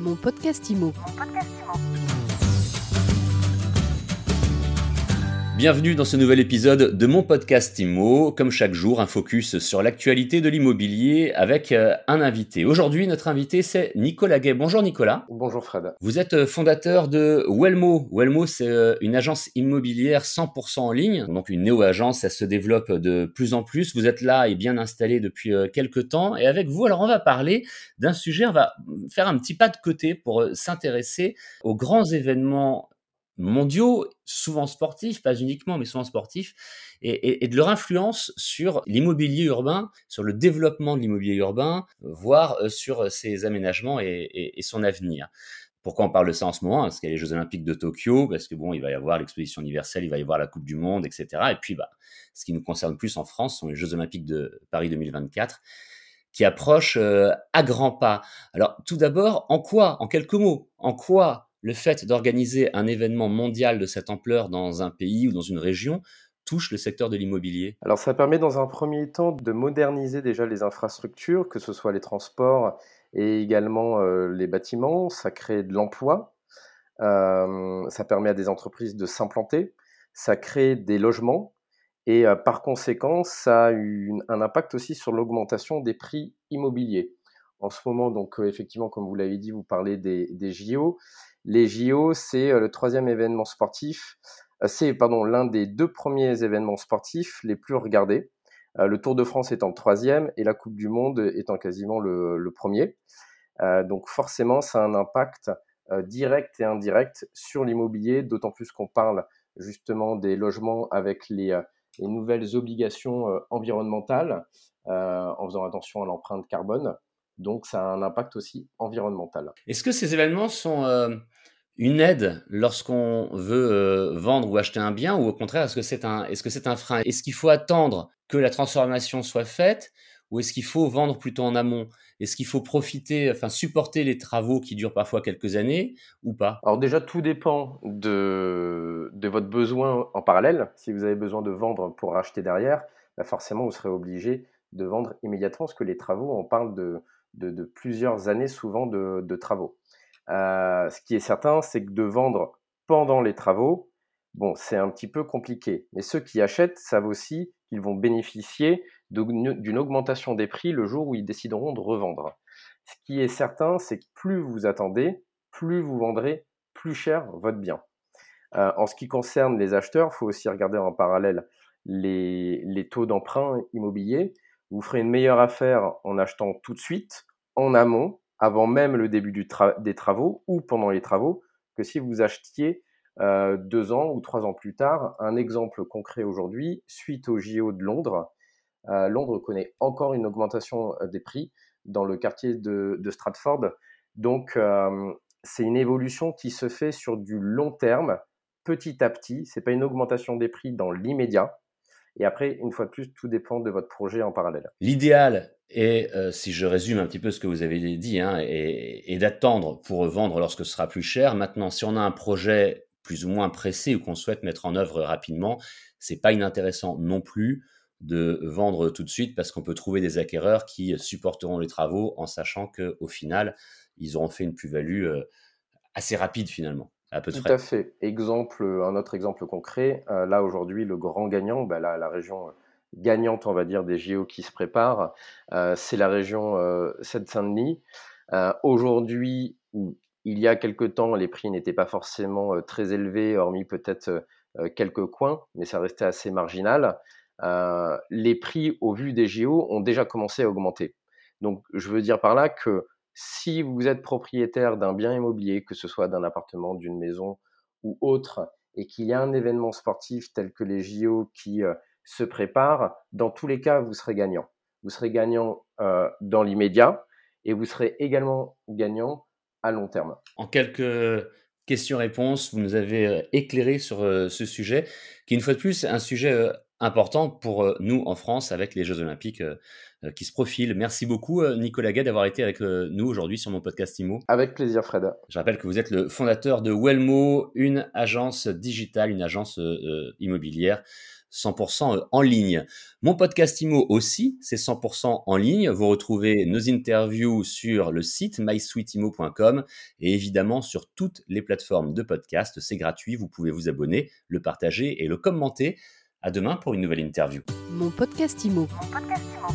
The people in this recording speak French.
Mon podcast IMO. Bienvenue dans ce nouvel épisode de mon podcast IMO. Comme chaque jour, un focus sur l'actualité de l'immobilier avec euh, un invité. Aujourd'hui, notre invité, c'est Nicolas Gay. Bonjour Nicolas. Bonjour Fred. Vous êtes euh, fondateur de Wellmo. Wellmo, c'est euh, une agence immobilière 100% en ligne. Donc une néo-agence, ça se développe de plus en plus. Vous êtes là et bien installé depuis quelques temps. Et avec vous, alors on va parler d'un sujet, on va faire un petit pas de côté pour s'intéresser aux grands événements mondiaux, souvent sportifs, pas uniquement, mais souvent sportifs, et, de leur influence sur l'immobilier urbain, sur le développement de l'immobilier urbain, voire euh, sur ses aménagements et, son avenir. Pourquoi on parle de ça en ce moment? Parce qu'il y a les Jeux Olympiques de Tokyo, parce que bon, il va y avoir l'exposition universelle, il va y avoir la Coupe du Monde, etc. Et puis, bah, ce qui nous concerne plus en France sont les Jeux Olympiques de Paris 2024 qui approchent euh, à grands pas. Alors, tout d'abord, en quoi, en quelques mots, en quoi le fait d'organiser un événement mondial de cette ampleur dans un pays ou dans une région touche le secteur de l'immobilier Alors ça permet dans un premier temps de moderniser déjà les infrastructures, que ce soit les transports et également euh, les bâtiments, ça crée de l'emploi, euh, ça permet à des entreprises de s'implanter, ça crée des logements et euh, par conséquent ça a eu un impact aussi sur l'augmentation des prix immobiliers. En ce moment, donc effectivement, comme vous l'avez dit, vous parlez des, des JO. Les JO, c'est le troisième événement sportif. C'est pardon l'un des deux premiers événements sportifs les plus regardés. Le Tour de France étant le troisième et la Coupe du Monde étant quasiment le, premier. donc forcément, ça a un impact direct et indirect sur l'immobilier, d'autant plus qu'on parle justement des logements avec les, les nouvelles obligations environnementales, en faisant attention à l'empreinte carbone. Donc, ça a un impact aussi environnemental. Est-ce que ces événements sont euh, une aide lorsqu'on veut euh, vendre ou acheter un bien ou au contraire, est-ce que c'est un, est-ce que c'est un frein? Est-ce qu'il faut attendre que la transformation soit faite ou est-ce qu'il faut vendre plutôt en amont? Est-ce qu'il faut profiter, enfin supporter les travaux qui durent parfois quelques années ou pas? Alors déjà, tout dépend de, de votre besoin en parallèle. Si vous avez besoin de vendre pour racheter derrière, bah, forcément, vous serez obligé de vendre immédiatement parce que les travaux, on parle de, de, plusieurs années souvent de, travaux. Euh, ce qui est certain, c'est que de vendre pendant les travaux, bon, c'est un petit peu compliqué. Mais ceux qui achètent savent aussi qu'ils vont bénéficier d'une augmentation des prix le jour où ils décideront de revendre. Ce qui est certain, c'est que plus vous attendez, plus vous vendrez plus cher votre bien. Euh, en ce qui concerne les acheteurs, il faut aussi regarder en parallèle les, les taux d'emprunt immobilier. Vous ferez une meilleure affaire en achetant tout de suite, en amont, avant même le début des travaux ou pendant les travaux, que si vous achetiez euh, deux ans ou trois ans plus tard. Un exemple concret aujourd'hui, suite au JO de Londres, euh, Londres connaît encore une augmentation euh, des prix dans le quartier de, de Stratford. Donc, c'est une évolution qui se fait sur du long terme, petit à petit. Ce n'est pas une augmentation des prix dans l'immédiat. Et après, une fois de plus, tout dépend de votre projet en parallèle. L'idéal est, euh, si je résume un petit peu ce que vous avez dit, hein, d'attendre pour vendre lorsque ce sera plus cher. Maintenant, si on a un projet plus ou moins pressé ou qu'on souhaite mettre en œuvre rapidement, c'est pas inintéressant non plus de vendre tout de suite parce qu'on peut trouver des acquéreurs qui supporteront les travaux en sachant qu'au final, ils auront fait une plus-value euh, assez rapide finalement. Tout à fait. Exemple, un autre exemple concret, euh, là aujourd'hui, le grand gagnant, bah, la, région euh, gagnante, on va dire, des JO qui se préparent, euh, c'est la région Seine-Saint-Denis. aujourd'hui, il y a quelque temps, les prix n'étaient pas forcément très élevés, hormis peut-être quelques coins, mais ça restait assez marginal. les prix, au vu des JO, ont déjà commencé à augmenter. Donc, je veux dire par là que si vous êtes propriétaire d'un bien immobilier, que ce soit d'un appartement, d'une maison ou autre, et qu'il y a un événement sportif tel que les JO qui euh, se préparent, dans tous les cas, vous serez gagnant. Vous serez gagnant euh, dans l'immédiat et vous serez également gagnant à long terme. En quelques questions-réponses, vous nous avez euh, éclairé sur ce sujet, qui une fois de plus est un sujet important pour nous en France avec les Jeux Olympiques euh, qui se profile. Merci beaucoup, euh, Nicolas Gay, d'avoir été avec euh, nous aujourd'hui sur mon podcast IMO. Avec plaisir, Fred. Je rappelle que vous êtes le fondateur de Wellmo, une agence digitale, une agence immobilière 100% en ligne. Mon podcast IMO aussi, c'est 100% en ligne. Vous retrouvez nos interviews sur le site mysweetimo.com et évidemment sur toutes les plateformes de podcast. C'est gratuit, vous pouvez vous abonner, le partager et le commenter. À demain pour une nouvelle interview. Mon podcast IMO. Mon podcast IMO.